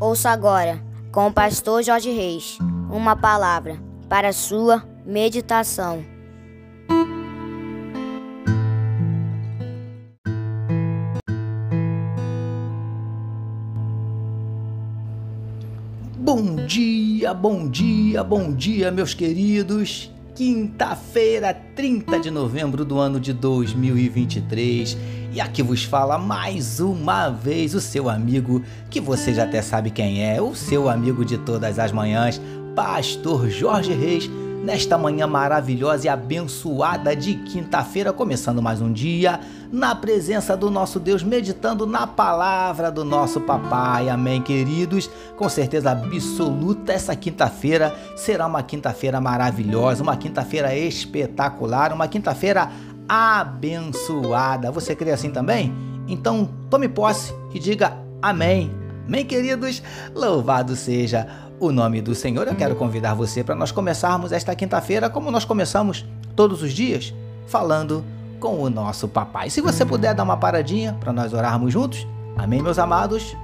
Ouça agora, com o pastor Jorge Reis, uma palavra para sua meditação. Bom dia, bom dia, bom dia, meus queridos. Quinta-feira, 30 de novembro do ano de 2023. E aqui vos fala mais uma vez o seu amigo, que você já até sabe quem é, o seu amigo de todas as manhãs, Pastor Jorge Reis nesta manhã maravilhosa e abençoada de quinta-feira, começando mais um dia na presença do nosso Deus, meditando na palavra do nosso papai. Amém, queridos? Com certeza absoluta, essa quinta-feira será uma quinta-feira maravilhosa, uma quinta-feira espetacular, uma quinta-feira abençoada. Você crê assim também? Então, tome posse e diga amém. Amém, queridos? Louvado seja o nome do Senhor. Eu quero convidar você para nós começarmos esta quinta-feira como nós começamos todos os dias, falando com o nosso papai. Se você puder dar uma paradinha para nós orarmos juntos, amém, meus amados?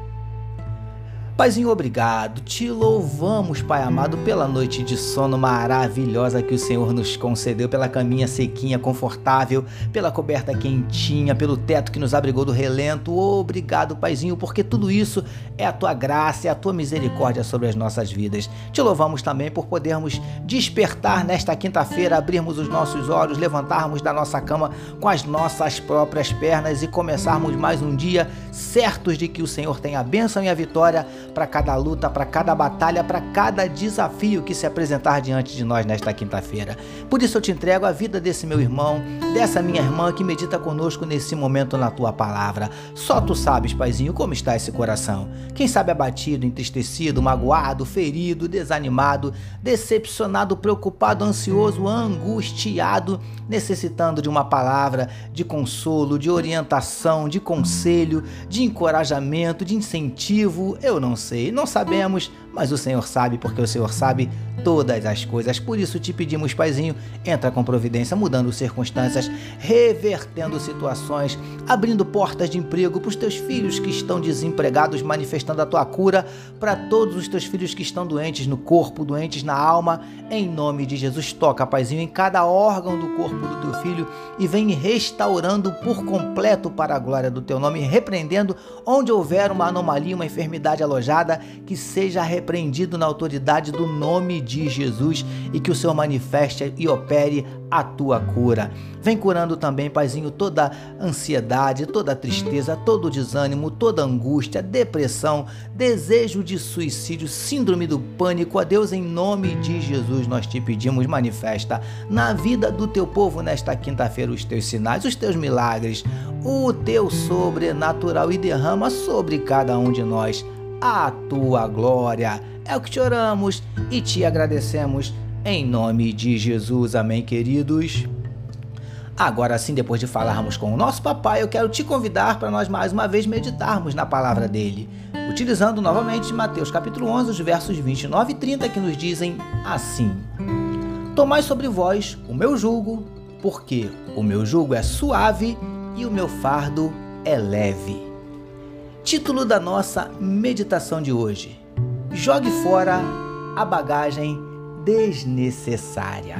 Paizinho, obrigado. Te louvamos, Pai amado, pela noite de sono maravilhosa que o Senhor nos concedeu, pela caminha sequinha, confortável, pela coberta quentinha, pelo teto que nos abrigou do relento. Obrigado, Paizinho, porque tudo isso é a tua graça, é a tua misericórdia sobre as nossas vidas. Te louvamos também por podermos despertar nesta quinta-feira, abrirmos os nossos olhos, levantarmos da nossa cama com as nossas próprias pernas e começarmos mais um dia certos de que o Senhor tem a bênção e a vitória para cada luta, para cada batalha, para cada desafio que se apresentar diante de nós nesta quinta-feira. Por isso eu te entrego a vida desse meu irmão, dessa minha irmã que medita conosco nesse momento na tua palavra. Só tu sabes, Paizinho, como está esse coração. Quem sabe abatido, entristecido, magoado, ferido, desanimado, decepcionado, preocupado, ansioso, angustiado, necessitando de uma palavra de consolo, de orientação, de conselho, de encorajamento, de incentivo. Eu não sei, não sabemos, mas o Senhor sabe, porque o Senhor sabe todas as coisas. Por isso te pedimos, Paizinho, entra com providência, mudando circunstâncias, revertendo situações, abrindo portas de emprego para os teus filhos que estão desempregados, manifestando a tua cura para todos os teus filhos que estão doentes no corpo, doentes na alma. Em nome de Jesus, toca, Paizinho, em cada órgão do corpo do teu filho e vem restaurando por completo para a glória do teu nome, repreendendo onde houver uma anomalia, uma enfermidade alojada, que seja repreendido na autoridade do nome de Jesus e que o Senhor manifeste e opere a tua cura. Vem curando também, Paizinho, toda ansiedade, toda tristeza, todo desânimo, toda angústia, depressão, desejo de suicídio, síndrome do pânico. A Deus, em nome de Jesus, nós te pedimos, manifesta na vida do teu povo nesta quinta-feira os teus sinais, os teus milagres, o teu sobrenatural e derrama sobre cada um de nós a tua glória. É o que te oramos e te agradecemos em nome de Jesus. Amém, queridos. Agora sim, depois de falarmos com o nosso papai, eu quero te convidar para nós mais uma vez meditarmos na palavra dele, utilizando novamente Mateus capítulo 11, os versos 29 e 30 que nos dizem assim: Tomai sobre vós o meu jugo, porque o meu jugo é suave e o meu fardo é leve. Título da nossa meditação de hoje: Jogue fora a bagagem desnecessária.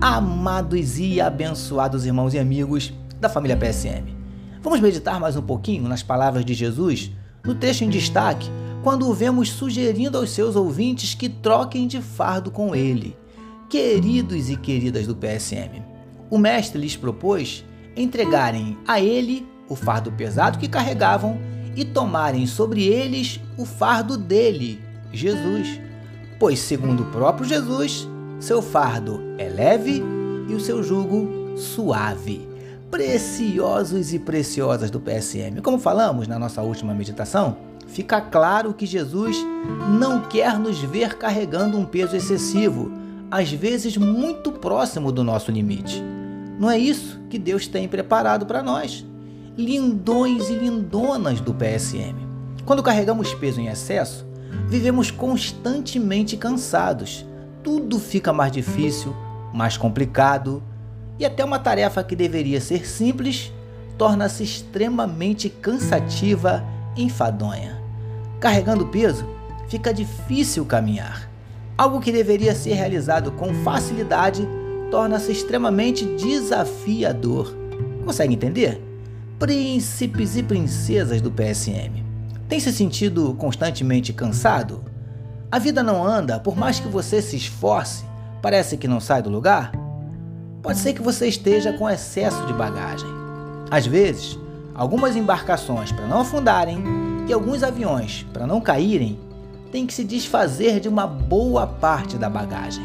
Amados e abençoados irmãos e amigos da família PSM. Vamos meditar mais um pouquinho nas palavras de Jesus no texto em destaque, quando o vemos sugerindo aos seus ouvintes que troquem de fardo com ele. Queridos e queridas do PSM, o mestre lhes propôs entregarem a ele o fardo pesado que carregavam e tomarem sobre eles o fardo dele, Jesus. Pois, segundo o próprio Jesus, seu fardo é leve e o seu jugo suave. Preciosos e preciosas do PSM. Como falamos na nossa última meditação, fica claro que Jesus não quer nos ver carregando um peso excessivo, às vezes muito próximo do nosso limite. Não é isso que Deus tem preparado para nós lindões e lindonas do PSM. Quando carregamos peso em excesso, vivemos constantemente cansados. Tudo fica mais difícil, mais complicado e até uma tarefa que deveria ser simples torna-se extremamente cansativa e enfadonha. Carregando peso, fica difícil caminhar. Algo que deveria ser realizado com facilidade torna-se extremamente desafiador. Consegue entender? Príncipes e princesas do PSM. Tem se sentido constantemente cansado? A vida não anda, por mais que você se esforce, parece que não sai do lugar? Pode ser que você esteja com excesso de bagagem. Às vezes, algumas embarcações para não afundarem e alguns aviões para não caírem têm que se desfazer de uma boa parte da bagagem.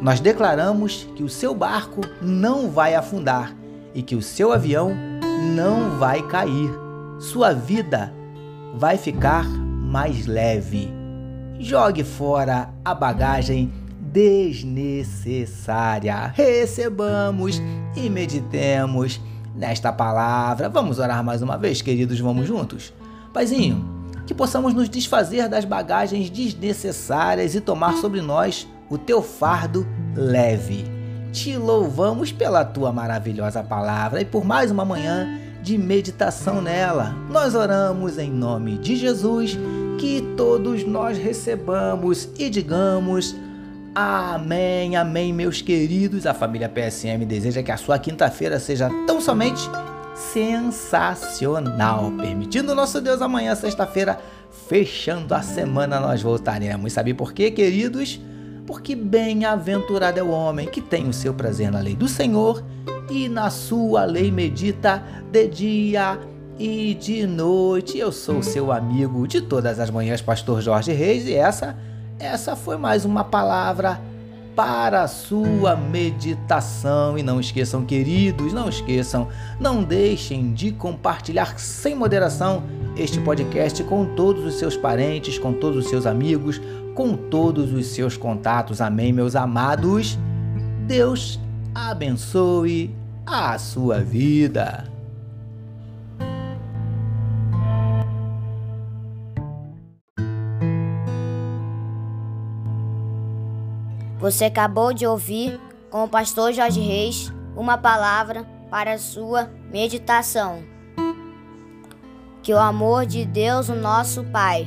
Nós declaramos que o seu barco não vai afundar e que o seu avião não vai cair. Sua vida vai ficar mais leve. Jogue fora a bagagem desnecessária. Recebamos e meditemos nesta palavra. Vamos orar mais uma vez, queridos, vamos juntos? Paizinho, que possamos nos desfazer das bagagens desnecessárias e tomar sobre nós o teu fardo leve. Te louvamos pela tua maravilhosa palavra e por mais uma manhã de meditação nela. Nós oramos em nome de Jesus, que todos nós recebamos e digamos amém, amém, meus queridos. A família PSM deseja que a sua quinta-feira seja tão somente sensacional. Permitindo nosso Deus amanhã, sexta-feira, fechando a semana, nós voltaremos. Sabe por quê, queridos? Porque bem-aventurado é o homem que tem o seu prazer na lei do Senhor e na sua lei medita de dia e de noite. Eu sou seu amigo de todas as manhãs, Pastor Jorge Reis, e essa, essa foi mais uma palavra para a sua meditação. E não esqueçam, queridos, não esqueçam, não deixem de compartilhar sem moderação este podcast com todos os seus parentes, com todos os seus amigos, com todos os seus contatos. Amém, meus amados. Deus abençoe a sua vida. Você acabou de ouvir com o pastor Jorge Reis uma palavra para a sua meditação. Que o amor de Deus, o nosso Pai,